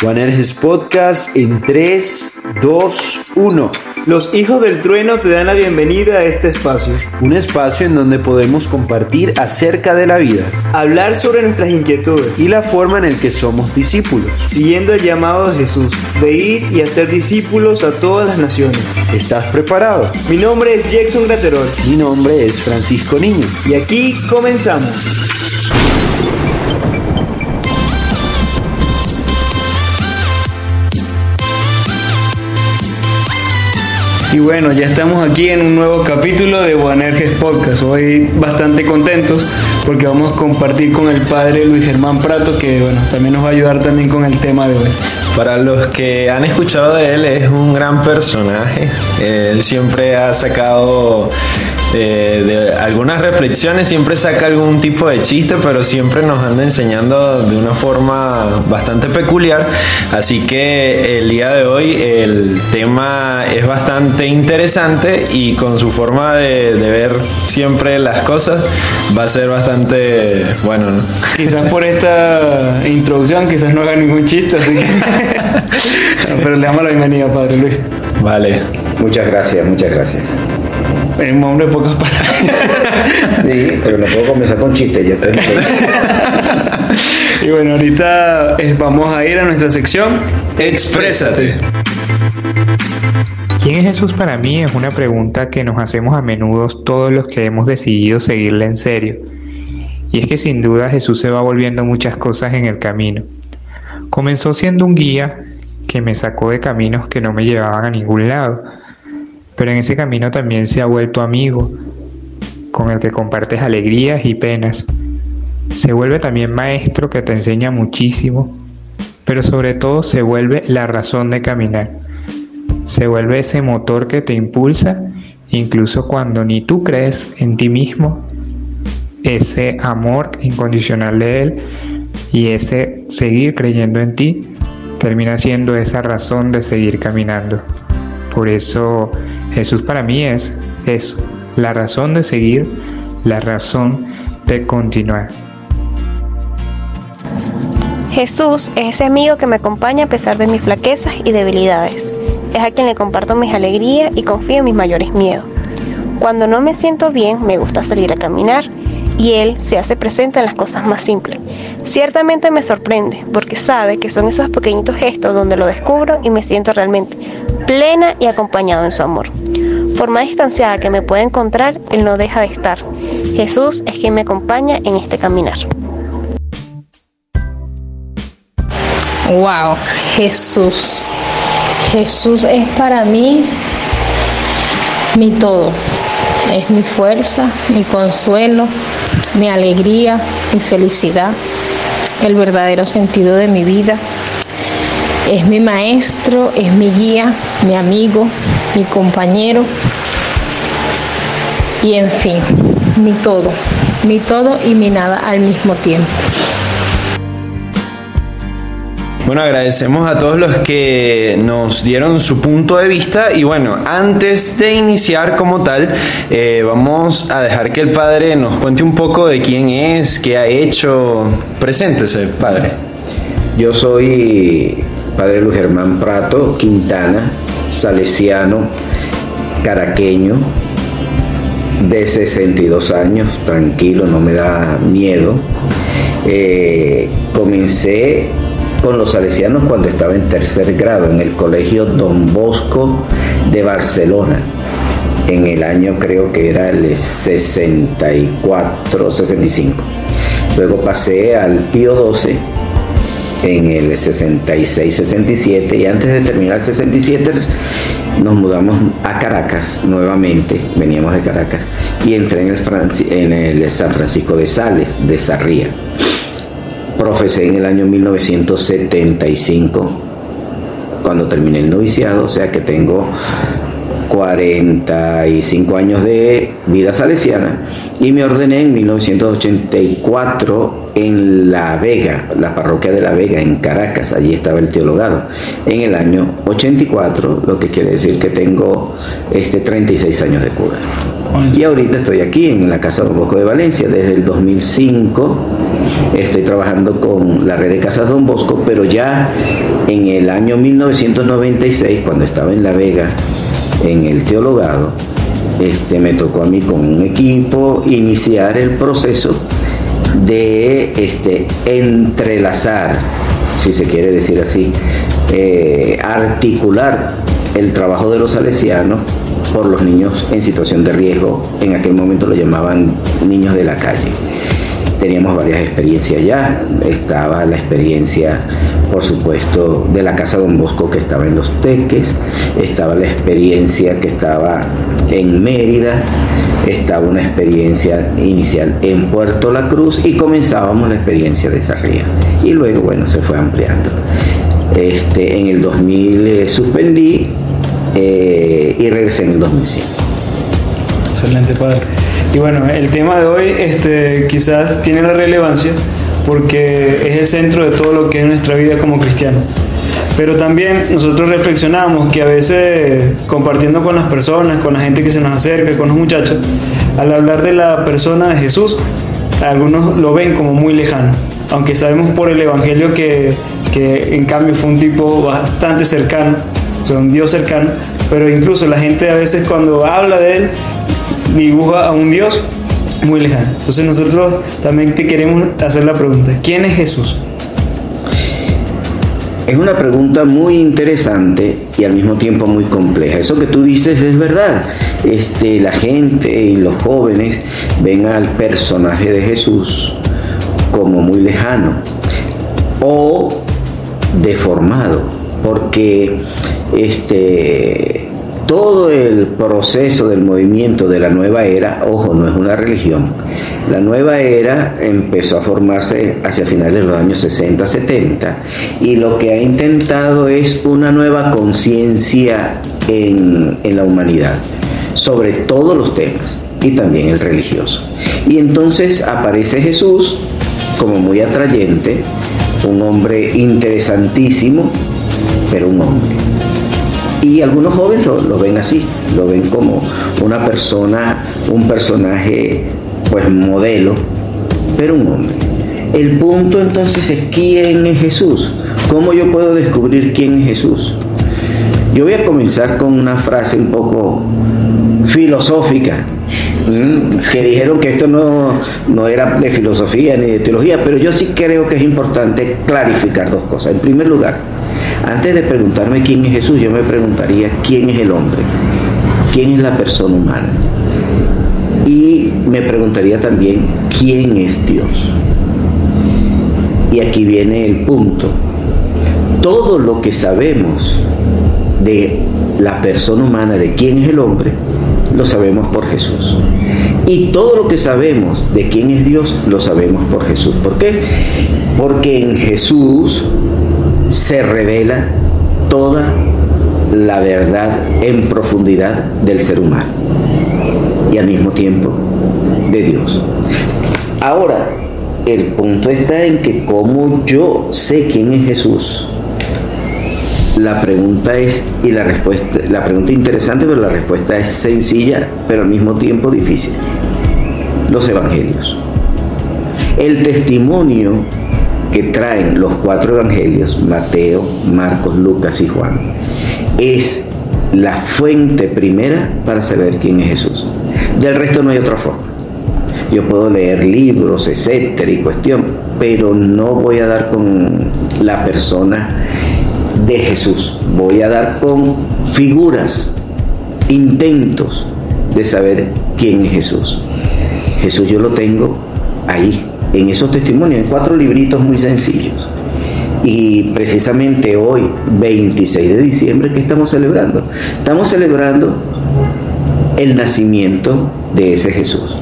Juanerges Podcast en 3, 2, 1. Los hijos del trueno te dan la bienvenida a este espacio. Un espacio en donde podemos compartir acerca de la vida, Hablar sobre nuestras inquietudes, y la forma en el que somos discípulos. siguiendo el llamado de Jesús, de ir y hacer discípulos a todas las naciones. ¿Estás preparado? Mi nombre es Jackson Graterol Mi nombre es Francisco Niño. y aquí comenzamos. Y bueno, ya estamos aquí en un nuevo capítulo de Boanerges Podcast. Hoy bastante contentos porque vamos a compartir con el padre Luis Germán Prato, que bueno, también nos va a ayudar también con el tema de hoy. Para los que han escuchado de él, es un gran personaje. Él siempre ha sacado eh, de algunas reflexiones, siempre saca algún tipo de chiste, pero siempre nos anda enseñando de una forma bastante peculiar. Así que el día de hoy el tema es bastante interesante y con su forma de, de ver siempre las cosas va a ser bastante bueno. ¿no? Quizás por esta introducción, quizás no haga ningún chiste, así que... Pero le damos la bienvenida, padre Luis. Vale. Muchas gracias, muchas gracias. En un hombre de pocas palabras. Sí, pero no puedo comenzar con chistes, ya estoy Y bueno, ahorita eh, vamos a ir a nuestra sección Exprésate. ¿Quién es Jesús para mí? Es una pregunta que nos hacemos a menudo todos los que hemos decidido seguirle en serio. Y es que sin duda Jesús se va volviendo muchas cosas en el camino. Comenzó siendo un guía que me sacó de caminos que no me llevaban a ningún lado, pero en ese camino también se ha vuelto amigo, con el que compartes alegrías y penas. Se vuelve también maestro que te enseña muchísimo, pero sobre todo se vuelve la razón de caminar se vuelve ese motor que te impulsa incluso cuando ni tú crees en ti mismo, ese amor incondicional de Él y ese seguir creyendo en ti termina siendo esa razón de seguir caminando. Por eso Jesús para mí es eso, la razón de seguir, la razón de continuar. Jesús es ese amigo que me acompaña a pesar de mis flaquezas y debilidades. Es a quien le comparto mis alegrías y confío en mis mayores miedos. Cuando no me siento bien, me gusta salir a caminar y Él se hace presente en las cosas más simples. Ciertamente me sorprende porque sabe que son esos pequeñitos gestos donde lo descubro y me siento realmente plena y acompañado en su amor. Por más distanciada que me pueda encontrar, Él no deja de estar. Jesús es quien me acompaña en este caminar. Wow, Jesús. Jesús es para mí mi todo. Es mi fuerza, mi consuelo, mi alegría, mi felicidad, el verdadero sentido de mi vida. Es mi maestro, es mi guía, mi amigo, mi compañero y en fin, mi todo, mi todo y mi nada al mismo tiempo. Bueno, agradecemos a todos los que nos dieron su punto de vista y bueno, antes de iniciar como tal, eh, vamos a dejar que el padre nos cuente un poco de quién es, qué ha hecho. Preséntese, padre. Yo soy padre Luis Germán Prato, Quintana, salesiano, caraqueño, de 62 años, tranquilo, no me da miedo. Eh, comencé con los salesianos cuando estaba en tercer grado en el colegio Don Bosco de Barcelona. En el año creo que era el 64, 65. Luego pasé al Pío XII en el 66-67 y antes de terminar el 67 nos mudamos a Caracas nuevamente, veníamos de Caracas y entré en el, Franci- en el San Francisco de Sales, de Sarría. Profesé en el año 1975 cuando terminé el noviciado, o sea que tengo 45 años de vida salesiana y me ordené en 1984 en La Vega, la parroquia de La Vega, en Caracas, allí estaba el teologado, en el año 84, lo que quiere decir que tengo este 36 años de cura. Y ahorita estoy aquí en la Casa Don Bosco de Valencia desde el 2005. Estoy trabajando con la red de Casas Don Bosco, pero ya en el año 1996, cuando estaba en La Vega, en el teologado, este, me tocó a mí con un equipo iniciar el proceso de este, entrelazar, si se quiere decir así, eh, articular el trabajo de los salesianos por los niños en situación de riesgo, en aquel momento lo llamaban niños de la calle. Teníamos varias experiencias ya, estaba la experiencia por supuesto, de la Casa Don Bosco que estaba en Los Teques, estaba la experiencia que estaba en Mérida, estaba una experiencia inicial en Puerto La Cruz y comenzábamos la experiencia de Sarría. Y luego, bueno, se fue ampliando. Este, en el 2000 eh, suspendí eh, y regresé en el 2005. Excelente, padre. Y bueno, el tema de hoy este, quizás tiene la relevancia porque es el centro de todo lo que es nuestra vida como cristianos. Pero también nosotros reflexionamos que a veces compartiendo con las personas, con la gente que se nos acerca, con los muchachos, al hablar de la persona de Jesús, algunos lo ven como muy lejano, aunque sabemos por el Evangelio que, que en cambio fue un tipo bastante cercano, un Dios cercano, pero incluso la gente a veces cuando habla de él dibuja a un Dios muy lejano. Entonces nosotros también te queremos hacer la pregunta, ¿quién es Jesús? Es una pregunta muy interesante y al mismo tiempo muy compleja. Eso que tú dices es verdad. Este, la gente y los jóvenes ven al personaje de Jesús como muy lejano o deformado, porque este, todo el proceso del movimiento de la nueva era, ojo, no es una religión, la nueva era empezó a formarse hacia finales de los años 60, 70 y lo que ha intentado es una nueva conciencia en, en la humanidad sobre todos los temas y también el religioso. Y entonces aparece Jesús como muy atrayente, un hombre interesantísimo, pero un hombre y algunos jóvenes lo, ven así, lo ven como una persona, un personaje pues modelo, pero un hombre. El punto entonces es quién es Jesús. ¿Cómo yo puedo descubrir quién es Jesús? Yo voy a comenzar con una frase un poco filosófica, que dijeron que esto no, no era de filosofía ni de teología, pero yo sí creo que es importante clarificar dos cosas. En primer lugar, antes de preguntarme quién es Jesús, yo me preguntaría quién es el hombre, quién es la persona humana. Y me preguntaría también quién es Dios. Y aquí viene el punto. Todo lo que sabemos de la persona humana, de quién es el hombre, lo sabemos por Jesús. Y todo lo que sabemos de quién es Dios, lo sabemos por Jesús. ¿Por qué? Porque en Jesús se revela toda la verdad en profundidad del ser humano y al mismo tiempo de Dios. Ahora, el punto está en que como yo sé quién es Jesús, la pregunta es, y la respuesta, la pregunta interesante, pero la respuesta es sencilla, pero al mismo tiempo difícil. Los evangelios. El testimonio que traen los cuatro evangelios, Mateo, Marcos, Lucas y Juan, es la fuente primera para saber quién es Jesús. Del resto no hay otra forma. Yo puedo leer libros, etcétera, y cuestión, pero no voy a dar con la persona de Jesús. Voy a dar con figuras, intentos de saber quién es Jesús. Jesús yo lo tengo ahí, en esos testimonios, en cuatro libritos muy sencillos. Y precisamente hoy, 26 de diciembre, ¿qué estamos celebrando? Estamos celebrando el nacimiento de ese Jesús.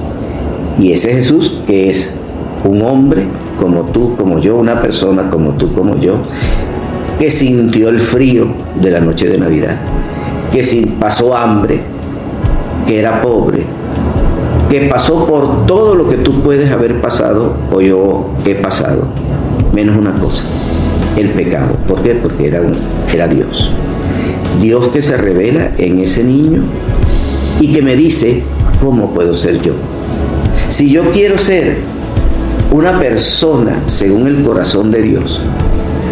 Y ese Jesús que es un hombre como tú, como yo, una persona como tú, como yo, que sintió el frío de la noche de Navidad, que pasó hambre, que era pobre, que pasó por todo lo que tú puedes haber pasado o yo he pasado, menos una cosa, el pecado. ¿Por qué? Porque era, un, era Dios. Dios que se revela en ese niño y que me dice, ¿cómo puedo ser yo? Si yo quiero ser una persona según el corazón de Dios,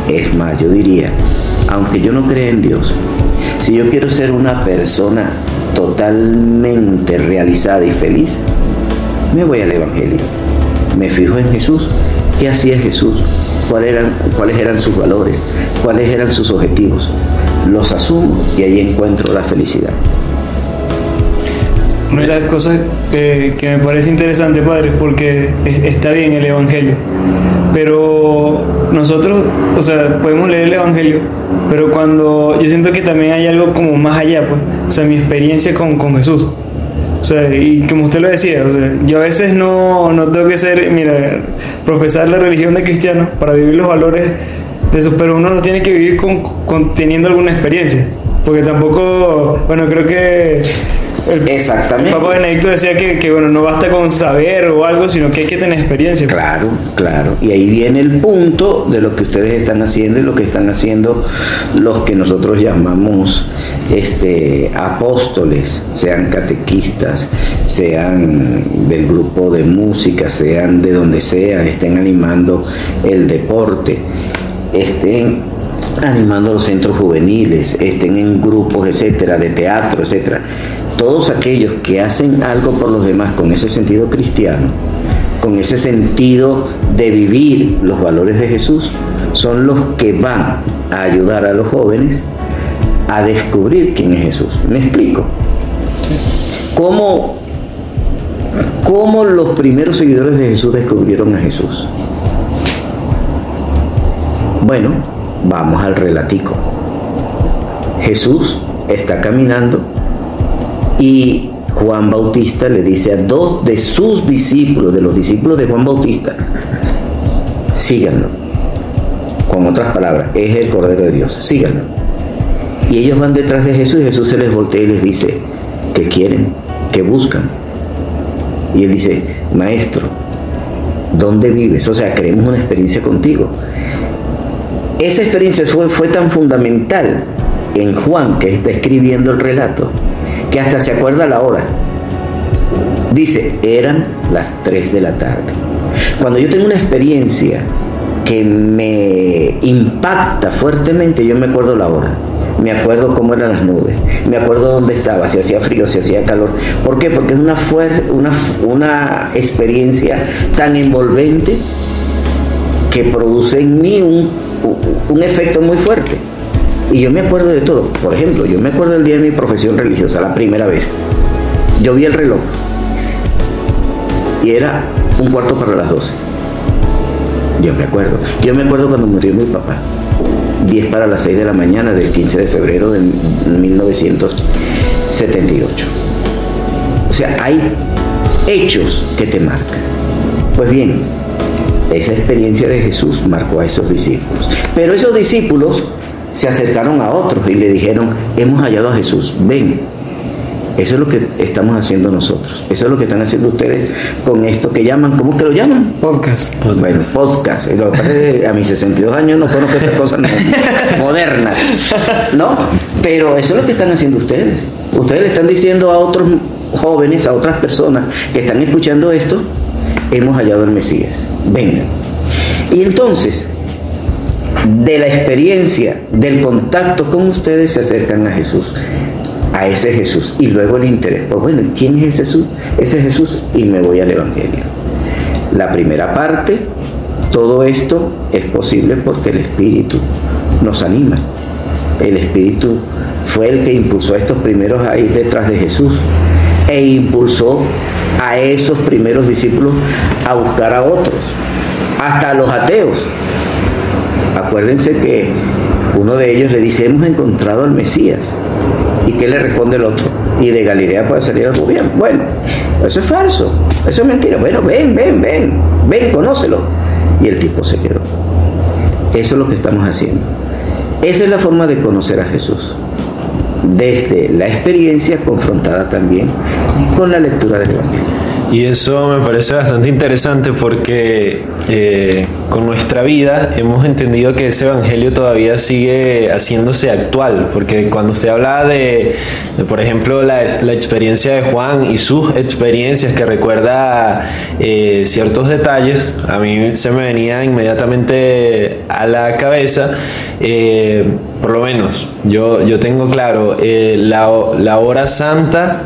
es más, yo diría, aunque yo no crea en Dios, si yo quiero ser una persona totalmente realizada y feliz, me voy al Evangelio. Me fijo en Jesús. ¿Qué hacía Jesús? ¿Cuáles eran, cuáles eran sus valores? ¿Cuáles eran sus objetivos? Los asumo y ahí encuentro la felicidad. Una de las cosas que, que me parece interesante, padre, porque es- está bien el Evangelio, pero nosotros, o sea, podemos leer el Evangelio, pero cuando yo siento que también hay algo como más allá, pues, o sea, mi experiencia con, con Jesús. O sea, y como usted lo decía, o sea, yo a veces no, no tengo que ser, mira, profesar la religión de cristiano para vivir los valores de eso, pero uno los tiene que vivir con, con- teniendo alguna experiencia. Porque tampoco, bueno, creo que el, Exactamente. el Papa Benedicto decía que, que, bueno, no basta con saber o algo, sino que hay que tener experiencia. Claro, claro. Y ahí viene el punto de lo que ustedes están haciendo y lo que están haciendo los que nosotros llamamos este, apóstoles, sean catequistas, sean del grupo de música, sean de donde sean, estén animando el deporte, estén animando los centros juveniles, estén en grupos, etcétera, de teatro, etcétera. Todos aquellos que hacen algo por los demás con ese sentido cristiano, con ese sentido de vivir los valores de Jesús, son los que van a ayudar a los jóvenes a descubrir quién es Jesús. ¿Me explico? ¿Cómo, cómo los primeros seguidores de Jesús descubrieron a Jesús? Bueno, vamos al relatico. Jesús está caminando y Juan Bautista le dice a dos de sus discípulos, de los discípulos de Juan Bautista, síganlo. Con otras palabras, es el Cordero de Dios, síganlo. Y ellos van detrás de Jesús y Jesús se les voltea y les dice, ¿qué quieren? ¿Qué buscan? Y él dice, maestro, ¿dónde vives? O sea, queremos una experiencia contigo. Esa experiencia fue, fue tan fundamental en Juan, que está escribiendo el relato, que hasta se acuerda la hora. Dice, eran las 3 de la tarde. Cuando yo tengo una experiencia que me impacta fuertemente, yo me acuerdo la hora. Me acuerdo cómo eran las nubes, me acuerdo dónde estaba, si hacía frío, si hacía calor. ¿Por qué? Porque es una, una, una experiencia tan envolvente que produce en mí un, un efecto muy fuerte. Y yo me acuerdo de todo. Por ejemplo, yo me acuerdo del día de mi profesión religiosa, la primera vez. Yo vi el reloj y era un cuarto para las 12. Yo me acuerdo. Yo me acuerdo cuando murió mi papá. 10 para las 6 de la mañana del 15 de febrero de 1978. O sea, hay hechos que te marcan. Pues bien, esa experiencia de Jesús marcó a esos discípulos. Pero esos discípulos se acercaron a otros y le dijeron, hemos hallado a Jesús, ven. Eso es lo que estamos haciendo nosotros. Eso es lo que están haciendo ustedes con esto que llaman, ¿cómo que lo llaman? Podcast. Bueno, podcast. Lo que pasa es que a mis 62 años no conozco estas cosas modernas, ¿no? Pero eso es lo que están haciendo ustedes. Ustedes le están diciendo a otros jóvenes, a otras personas que están escuchando esto, hemos hallado al Mesías. Vengan. Y entonces, de la experiencia, del contacto con ustedes, se acercan a Jesús, a ese Jesús. Y luego el interés, pues bueno, ¿quién es ese Jesús? Ese Jesús y me voy al Evangelio. La primera parte, todo esto es posible porque el Espíritu nos anima. El Espíritu fue el que impulsó a estos primeros a ir detrás de Jesús e impulsó a esos primeros discípulos a buscar a otros, hasta a los ateos. Acuérdense que uno de ellos le dice, hemos encontrado al Mesías. ¿Y qué le responde el otro? Y de Galilea puede salir al gobierno. Bueno, eso es falso, eso es mentira. Bueno, ven, ven, ven, ven, conócelo. Y el tipo se quedó. Eso es lo que estamos haciendo. Esa es la forma de conocer a Jesús. Desde la experiencia confrontada también con la lectura del Evangelio. Y eso me parece bastante interesante porque eh, con nuestra vida hemos entendido que ese evangelio todavía sigue haciéndose actual, porque cuando usted habla de, de, por ejemplo, la, la, experiencia de Juan y sus experiencias que recuerda eh, ciertos detalles, a mí se me venía inmediatamente a la cabeza, eh, por lo menos yo, yo tengo claro, la, la hora santa,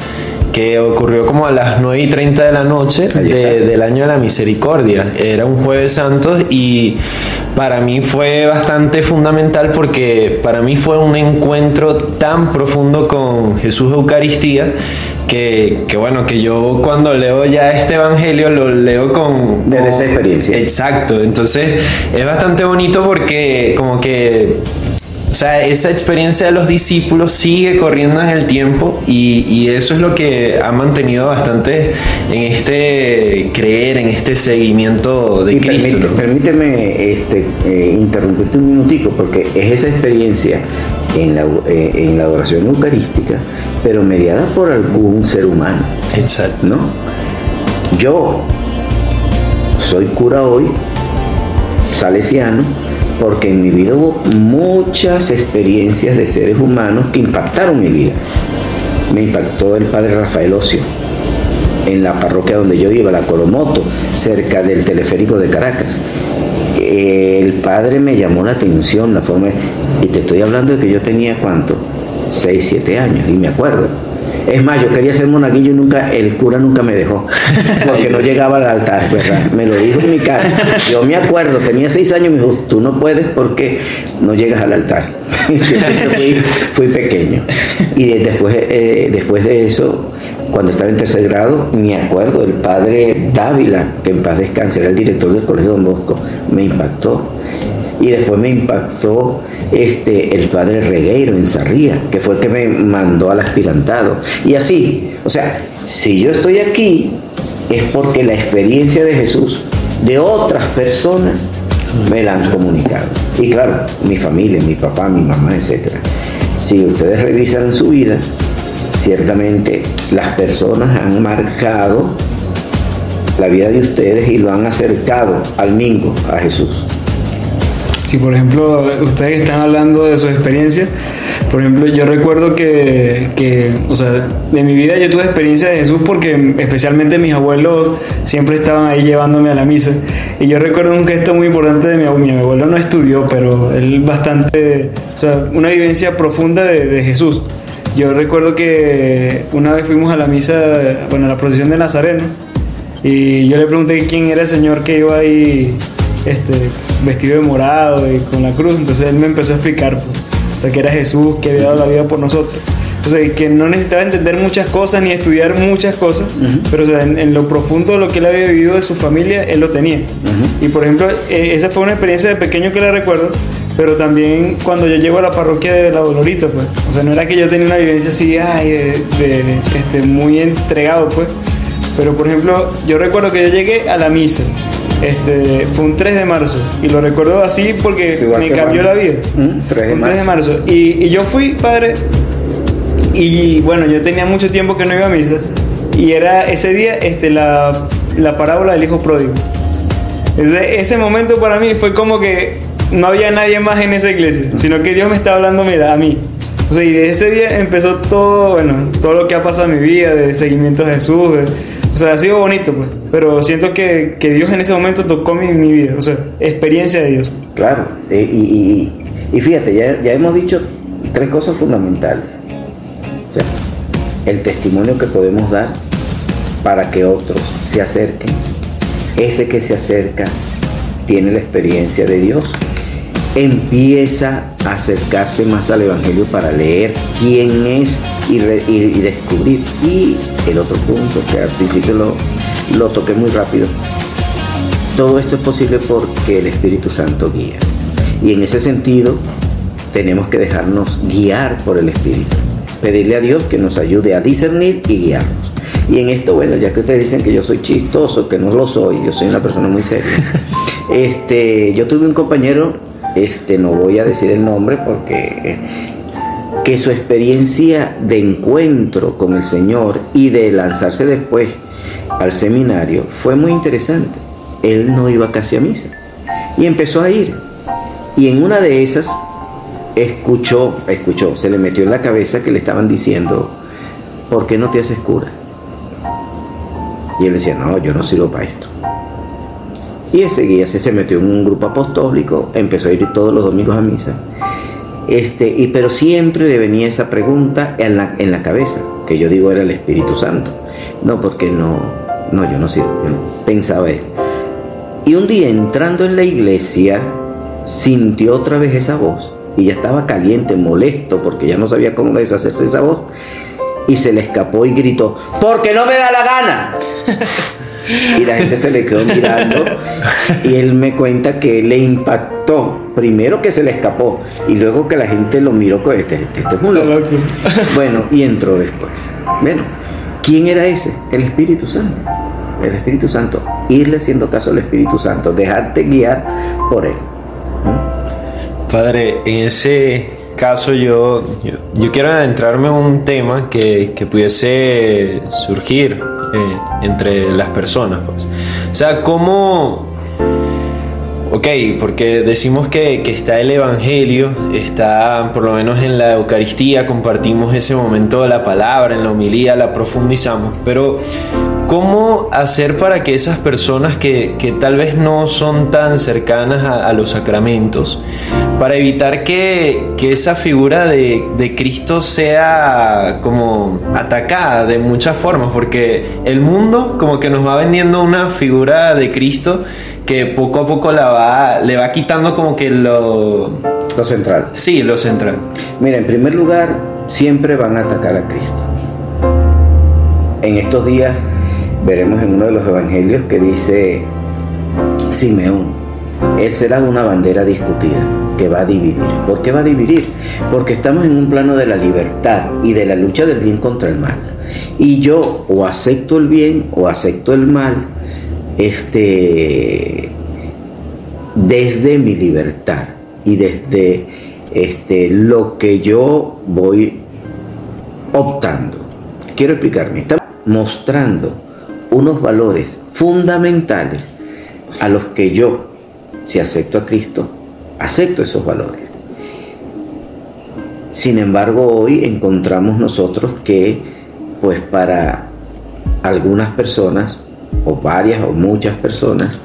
que ocurrió como a las 9 y 30 de la noche de, del año de la misericordia. Era un jueves santo y para mí fue bastante fundamental porque para mí fue un encuentro tan profundo con Jesús Eucaristía que, que, bueno, que yo cuando leo ya este evangelio lo leo con... Desde esa experiencia. Exacto, entonces es bastante bonito porque como que o sea, esa experiencia de los discípulos sigue corriendo en el tiempo y, y, eso es lo que ha mantenido bastante en este creer, en este seguimiento de y Cristo. Permíteme, permíteme este, eh, interrumpirte un minutico porque es esa experiencia en la, eh, en la oración eucarística, pero mediada por algún ser humano. Exacto. ¿No? Yo soy cura hoy, salesiano, porque en mi vida hubo muchas experiencias de seres humanos que impactaron mi vida. Me impactó el padre Rafael Ocio, en la parroquia donde yo iba, la Colomoto, cerca del teleférico de Caracas. El padre me llamó la atención, la forma, y te estoy hablando de que yo tenía cuánto, 6, 7 años, y me acuerdo. Es más, yo quería ser monaguillo y nunca, el cura nunca me dejó, porque no llegaba al altar, ¿verdad? Me lo dijo en mi casa. Yo me acuerdo, tenía seis años, me dijo, tú no puedes porque no llegas al altar. fui, fui, pequeño. Y después, eh, después de eso, cuando estaba en tercer grado, me acuerdo, el padre Dávila, que en paz descanse, era el director del Colegio Don Bosco, me impactó. Y después me impactó este, el padre Regueiro en Sarría, que fue el que me mandó al aspirantado. Y así, o sea, si yo estoy aquí es porque la experiencia de Jesús de otras personas me la han comunicado. Y claro, mi familia, mi papá, mi mamá, etc. Si ustedes revisan su vida, ciertamente las personas han marcado la vida de ustedes y lo han acercado al mingo, a Jesús. Si por ejemplo ustedes están hablando de sus experiencias, por ejemplo yo recuerdo que, que, o sea, de mi vida yo tuve experiencia de Jesús porque especialmente mis abuelos siempre estaban ahí llevándome a la misa. Y yo recuerdo un gesto muy importante de mi abuelo, mi abuelo no estudió, pero él bastante, o sea, una vivencia profunda de, de Jesús. Yo recuerdo que una vez fuimos a la misa, bueno, a la procesión de Nazareno, y yo le pregunté quién era el señor que iba ahí este, vestido de morado y con la cruz. Entonces él me empezó a explicar, pues, o sea, que era Jesús que había dado la vida por nosotros. O sea, que no necesitaba entender muchas cosas ni estudiar muchas cosas, uh -huh. pero o sea, en, en, lo profundo de lo que él había vivido de su familia, él lo tenía. Uh -huh. Y por ejemplo, eh, esa fue una experiencia de pequeño que le recuerdo, pero también cuando yo llego a la parroquia de la Dolorita, pues, o sea, no era que yo tenía una vivencia así, ay, de, de, de este, muy entregado, pues, pero por ejemplo, yo recuerdo que yo llegué a la misa, este, fue un 3 de marzo y lo recuerdo así porque Igual me cambió la vida. ¿Mm? 3 de un 3 de marzo. Y, y, yo fui, padre, y bueno, yo tenía mucho tiempo que no iba a misa y era ese día este, la, la parábola del hijo pródigo. Ese, ese momento para mí fue como que no había nadie más en esa iglesia, sino que Dios me estaba hablando, mira, a mí. O sea, y de ese día empezó todo, bueno, todo lo que ha pasado en mi vida, de seguimiento a Jesús, de, o sea, ha sido bonito, pues. Pero siento que, que Dios en ese momento tocó mi, mi, vida. O sea, experiencia de Dios. Claro. Y, y, y fíjate, ya, ya hemos dicho tres cosas fundamentales. O sea, el testimonio que podemos dar para que otros se acerquen. Ese que se acerca tiene la experiencia de Dios. Empieza a acercarse más al Evangelio para leer quién es y, descubrir. Y el otro punto que al principio lo, lo toqué muy rápido. Todo esto es posible porque el Espíritu Santo guía. Y en ese sentido tenemos que dejarnos guiar por el Espíritu. Pedirle a Dios que nos ayude a discernir y guiarnos. Y en esto, bueno, ya que ustedes dicen que yo soy chistoso, que no lo soy, yo soy una persona muy seria. Este, yo tuve un compañero, este, no voy a decir el nombre porque que su experiencia de encuentro con el Señor y de lanzarse después al seminario fue muy interesante. Él no iba casi a misa y empezó a ir. Y en una de esas escuchó, escuchó, se le metió en la cabeza que le estaban diciendo, ¿por qué no te haces cura? Y él decía, no, yo no sirvo para esto. Y seguía, se, se metió en un grupo apostólico, empezó a ir todos los domingos a misa. Este, y, pero siempre le venía esa pregunta en la, en la cabeza, que yo digo era el Espíritu Santo. No, porque no, no, yo no sirvo, yo pensaba él. Y un día entrando en la iglesia, sintió otra vez esa voz y ya estaba caliente, molesto, porque ya no sabía cómo deshacerse de esa voz. Y se le escapó y gritó, porque no me da la gana. y la gente se le quedó mirando y él me cuenta que le impactó. Primero que se le escapó y luego que la gente lo miró con este, este, este es un loco. Bueno, y entró después. Bueno, ¿quién era ese? El Espíritu Santo. El Espíritu Santo. Irle haciendo caso al Espíritu Santo. Dejarte guiar por él. Padre, en ese caso yo, yo, yo quiero adentrarme en un tema que, que pudiese surgir eh, entre las personas. Pues. O sea, ¿cómo... Ok, porque decimos que, que, está el Evangelio, está por lo menos en la Eucaristía, compartimos ese momento de la palabra, en la homilía, la profundizamos, pero ¿cómo hacer para que esas personas que, que tal vez no son tan cercanas a, a los sacramentos, para evitar que, que esa figura de, de, Cristo sea como atacada de muchas formas, porque el mundo como que nos va vendiendo una figura de Cristo que poco a poco la va, le va quitando como que lo... Lo central. Sí, lo central. Mira, en primer lugar, siempre van a atacar a Cristo. En estos días veremos en uno de los evangelios que dice Simeón, él será una bandera discutida que va a dividir. ¿Por qué va a dividir? Porque estamos en un plano de la libertad y de la lucha del bien contra el mal. Y yo o acepto el bien o acepto el mal este, desde mi libertad y desde este, lo que yo voy optando. Quiero explicarme. Estamos mostrando unos valores fundamentales a los que yo, si acepto a Cristo, acepto esos valores. Sin embargo, hoy encontramos nosotros que, pues para algunas personas, o varias o muchas personas,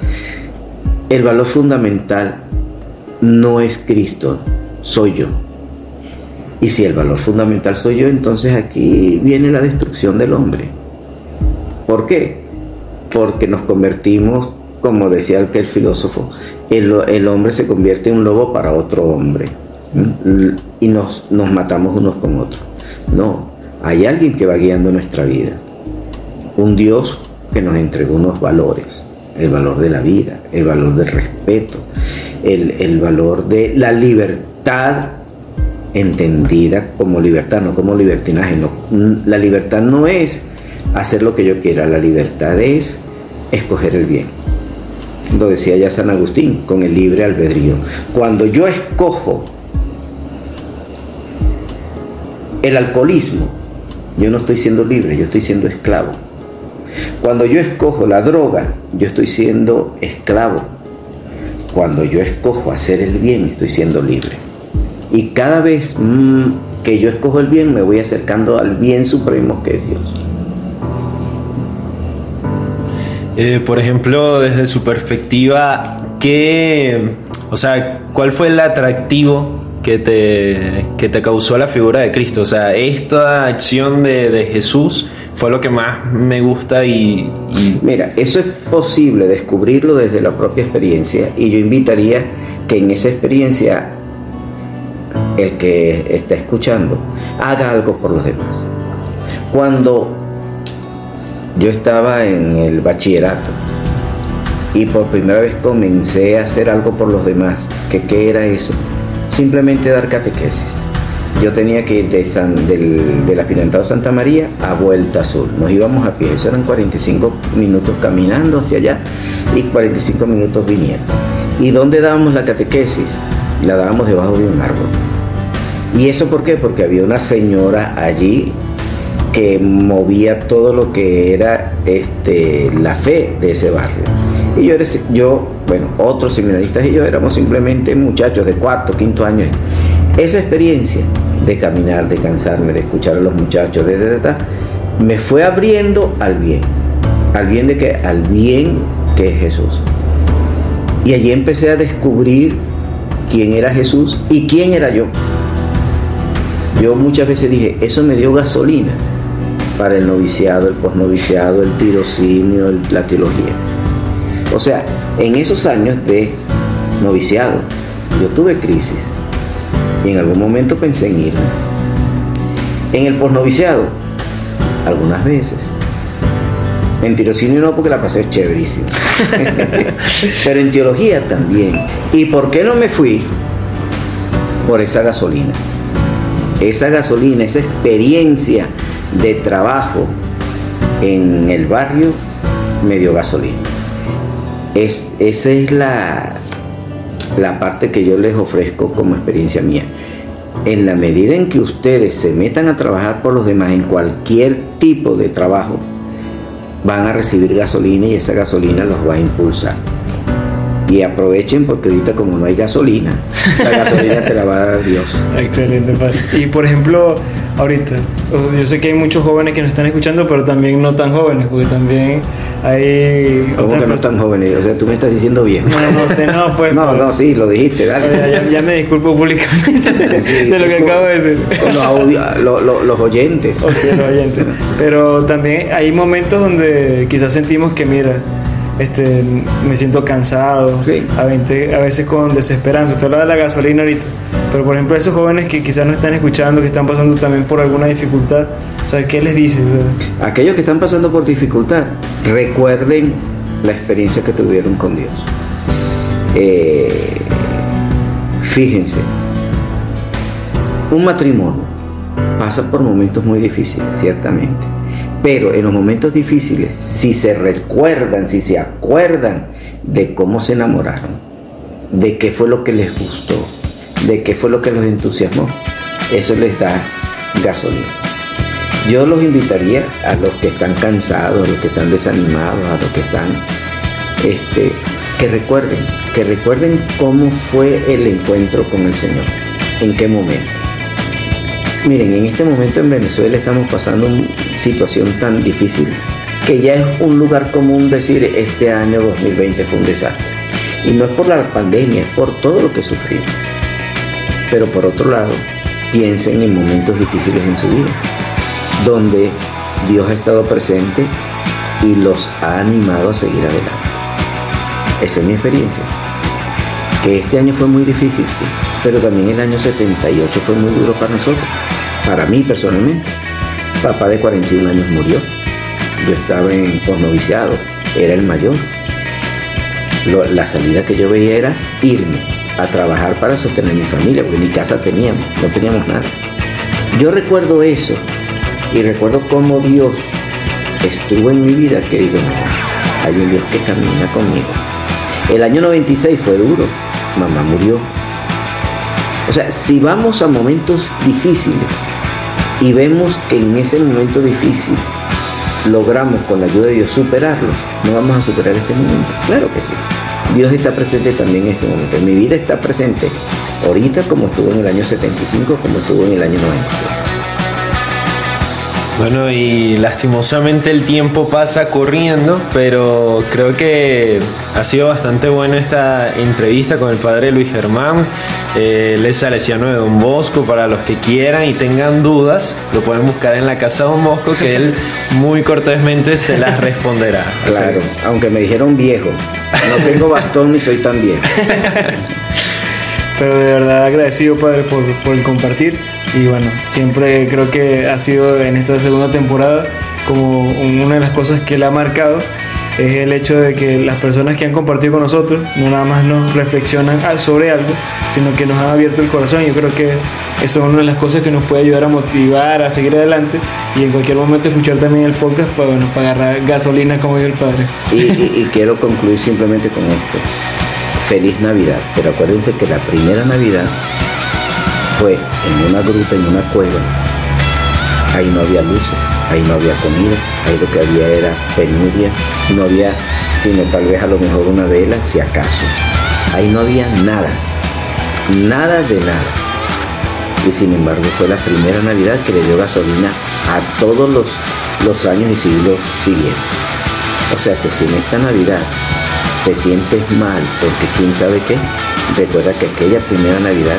el valor fundamental no es Cristo, soy yo. Y si el valor fundamental soy yo, entonces aquí viene la destrucción del hombre. ¿Por qué? Porque nos convertimos, como decía aquel filósofo, el, hombre se convierte en un lobo para otro hombre. Y nos, matamos unos con otros. No, hay alguien que va guiando nuestra vida. Un Dios que nos entregó unos valores. El valor de la vida, el valor del respeto, el, valor de la libertad entendida como libertad, no como libertinaje. La libertad no es hacer lo que yo quiera, la libertad es escoger el bien. Lo decía ya San Agustín, con el libre albedrío. Cuando yo escojo el alcoholismo, yo no estoy siendo libre, yo estoy siendo esclavo. Cuando yo escojo la droga, yo estoy siendo esclavo. Cuando yo escojo hacer el bien, estoy siendo libre. Y cada vez mmm, que yo escojo el bien, me voy acercando al bien supremo que es Dios. Eh, por ejemplo, desde su perspectiva, ¿qué, o sea, ¿cuál fue el atractivo que te, que te causó la figura de Cristo? O sea, esta acción de, de Jesús fue lo que más me gusta y, Mira, eso es posible descubrirlo desde la propia experiencia y yo invitaría que en esa experiencia el que está escuchando haga algo por los demás. Cuando yo estaba en el bachillerato y por primera vez comencé a hacer algo por los demás, ¿qué, qué era eso? Simplemente dar catequesis yo tenía que ir de San, del, del Aspirantado Santa María a Vuelta Azul. Nos íbamos a pie, eso eran 45 minutos caminando hacia allá y 45 minutos viniendo. ¿Y dónde dábamos la catequesis? La dábamos debajo de un árbol. ¿Y eso por qué? Porque había una señora allí que movía todo lo que era este, la fe de ese barrio. Y yo, yo, bueno, otros seminaristas y yo éramos simplemente muchachos de cuarto, quinto año. Esa experiencia de caminar, de cansarme, de escuchar a los muchachos, de, de, me fue abriendo al bien. ¿Al bien de qué? Al bien que es Jesús. Y allí empecé a descubrir quién era Jesús y quién era yo. Yo muchas veces dije, eso me dio gasolina para el noviciado, el posnoviciado, el tirocinio, la teología. O sea, en esos años de noviciado, yo tuve crisis y en algún momento pensé en irme. En el posnoviciado, algunas veces. En tirocinio no, porque la pasé chéverísima. Pero en teología también. ¿Y por qué no me fui? Por esa gasolina. Esa gasolina, esa experiencia de trabajo en el barrio me dio gasolina. Es, esa es la, la parte que yo les ofrezco como experiencia mía. En la medida en que ustedes se metan a trabajar por los demás en cualquier tipo de trabajo, van a recibir gasolina y esa gasolina los va a impulsar. Y aprovechen porque ahorita como no hay gasolina, la gasolina te la va a dar Dios. Excelente, padre. Y por ejemplo, ahorita, yo sé que hay muchos jóvenes que nos están escuchando, pero también no tan jóvenes, porque también hay... ¿Cómo que no tan jóvenes? O sea, tú me estás diciendo bien. No, no, usted no, pues... no, no, sí, lo dijiste, dale. Ya, ya, me disculpo públicamente de lo que acabo de decir. Con los, audio, lo, lo, los oyentes. Okay, los oyentes. Pero también hay momentos donde quizás sentimos que, mira, este, me siento cansado, Sí. a, veces, a veces con desesperanza. Usted habla de la gasolina ahorita, pero por ejemplo, esos jóvenes que quizás no están escuchando, que están pasando también por alguna dificultad, o sea, ¿qué les dices? O sea, Aquellos que están pasando por dificultad, recuerden la experiencia que tuvieron con Dios. Eh, fíjense, un matrimonio pasa por momentos muy difíciles, ciertamente, pero en los momentos difíciles, si se recuerdan, si se acuerdan de cómo se enamoraron, de qué fue lo que les gustó, de qué fue lo que los entusiasmó, eso les da gasolina. Yo los invitaría a los que están cansados, a los que están desanimados, a los que están, este, que recuerden, que recuerden cómo fue el encuentro con el Señor, en qué momento. Miren, en este momento en Venezuela estamos pasando una situación tan difícil que ya es un lugar común decir este año 2020 fue un desastre. Y no es por la pandemia, es por todo lo que sufrimos. Pero por otro lado, piensen en momentos difíciles en su vida donde Dios ha estado presente y los ha animado a seguir adelante. Esa es mi experiencia. Que este año fue muy difícil, sí, pero también el año 78 fue muy duro para nosotros, para mí personalmente. Papá de 41 años murió. Yo estaba en posnoviciado, era el mayor. La salida que yo veía era irme a trabajar para sostener mi familia, porque ni casa teníamos, no teníamos nada. Yo recuerdo eso y recuerdo cómo Dios estuvo en mi vida que digo, hay un Dios que camina conmigo. El año 96 fue duro, mamá murió. O sea, si vamos a momentos difíciles y vemos que en ese momento difícil logramos con la ayuda de Dios superarlo, no vamos a superar este momento. Claro que sí. Dios está presente también en este momento. Mi vida está presente ahorita como estuvo en el año 75, como estuvo en el año 97. Bueno, y lastimosamente el tiempo pasa corriendo, pero creo que ha sido bastante buena esta entrevista con el padre Luis Germán. Eh, él es salesiano de Don Bosco. Para los que quieran y tengan dudas, lo pueden buscar en la casa de Don Bosco, que él muy cortésmente se las responderá. O sea, Claro, aunque me dijeron viejo. No tengo bastón ni soy tan viejo. Pero de verdad agradecido, Padre, por, por el compartir. Y bueno, siempre creo que ha sido en esta segunda temporada como una de las cosas que le ha marcado es el hecho de que las personas que han compartido con nosotros no nada más nos reflexionan sobre algo, sino que nos han abierto el corazón. Yo creo que eso es una de las cosas que nos puede ayudar a motivar, a seguir adelante y en cualquier momento escuchar también el podcast para, bueno, para agarrar gasolina, como dijo el Padre. Y, y- y quiero concluir simplemente con esto. Feliz Navidad. Pero acuérdense que la primera Navidad fue en una gruta, en una cueva. Ahí no había luces. Ahí no había comida, ahí lo que había era penuria, no había sino tal vez a lo mejor una vela, si acaso. Ahí no había nada, nada de nada. Y sin embargo fue la primera Navidad que le dio gasolina a todos los, los años y siglos siguientes. O sea que si en esta Navidad te sientes mal porque quién sabe qué, recuerda que aquella primera Navidad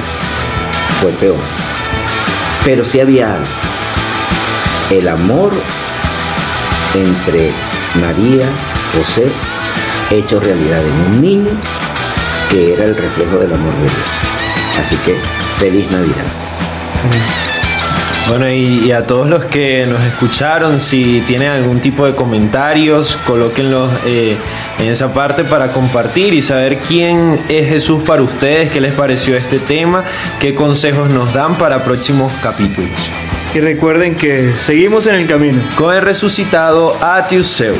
fue peor. Pero sí había. El amor entre María, José, hecho realidad en un niño que era el reflejo del amor de Dios. Así que feliz Navidad. Bueno, y, y, a todos los que nos escucharon, si tienen algún tipo de comentarios, colóquenlos eh, en esa parte para compartir y saber quién es Jesús para ustedes, qué les pareció este tema, qué consejos nos dan para próximos capítulos. Y recuerden que seguimos en el camino. Con el resucitado Atius Seu.